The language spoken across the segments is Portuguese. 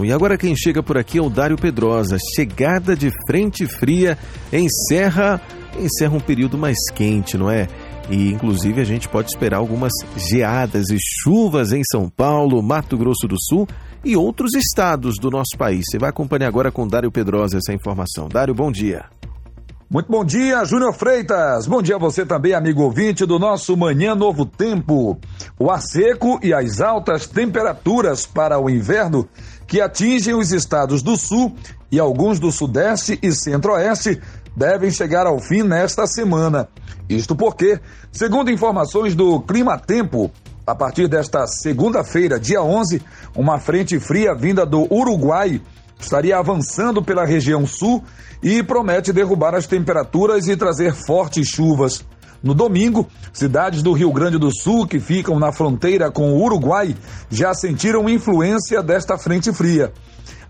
E agora quem chega por aqui é o Dário Pedrosa. Chegada de frente fria encerra, encerra um período mais quente, não é? E inclusive a gente pode esperar algumas geadas e chuvas em São Paulo, Mato Grosso do Sul e outros estados do nosso país. Você vai acompanhar agora com Dário Pedrosa essa informação. Dário, bom dia. Muito bom dia, Júnior Freitas. Bom dia a você também, amigo ouvinte do nosso Manhã Novo Tempo. O ar seco e as altas temperaturas para o inverno que atingem os estados do Sul e alguns do Sudeste e Centro-Oeste devem chegar ao fim nesta semana. Isto porque, segundo informações do Clima Tempo, a partir desta segunda-feira, dia 11, uma frente fria vinda do Uruguai estaria avançando pela região sul e promete derrubar as temperaturas e trazer fortes chuvas. No domingo, cidades do Rio Grande do Sul que ficam na fronteira com o Uruguai já sentiram influência desta frente fria.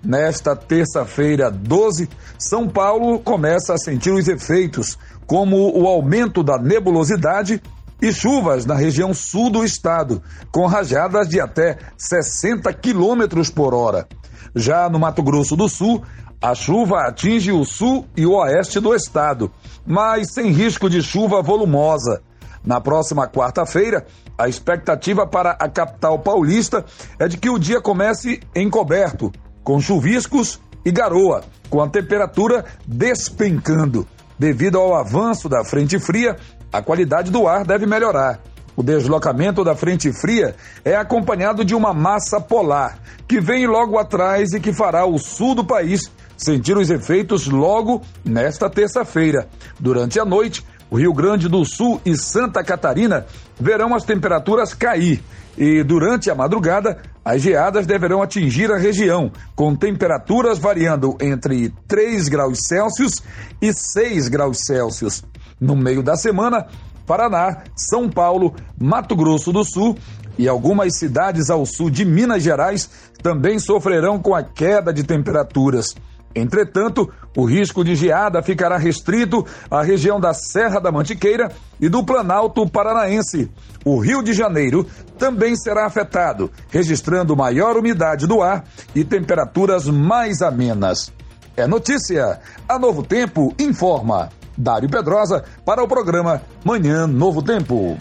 Nesta terça-feira, 12, São Paulo começa a sentir os efeitos, como o aumento da nebulosidade e chuvas na região sul do estado, com rajadas de até 60 quilômetros por hora. Já no Mato Grosso do Sul, a chuva atinge o sul e o oeste do estado, mas sem risco de chuva volumosa. Na próxima quarta-feira, a expectativa para a capital paulista é de que o dia comece encoberto, com chuviscos e garoa, com a temperatura despencando. Devido ao avanço da frente fria, a qualidade do ar deve melhorar. O deslocamento da frente fria é acompanhado de uma massa polar, que vem logo atrás e que fará o sul do país sentir os efeitos logo nesta terça-feira. Durante a noite, o Rio Grande do Sul e Santa Catarina verão as temperaturas cair e durante a madrugada as geadas deverão atingir a região, com temperaturas variando entre 3 graus Celsius e 6 graus Celsius. No meio da semana, Paraná, São Paulo, Mato Grosso do Sul e algumas cidades ao sul de Minas Gerais também sofrerão com a queda de temperaturas. Entretanto, o risco de geada ficará restrito à região da Serra da Mantiqueira e do Planalto Paranaense. O Rio de Janeiro também será afetado, registrando maior umidade do ar e temperaturas mais amenas. É notícia. A Novo Tempo informa. Dário Pedrosa para o programa Manhã Novo Tempo.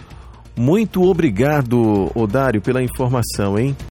Muito obrigado, Odário, pela informação, hein?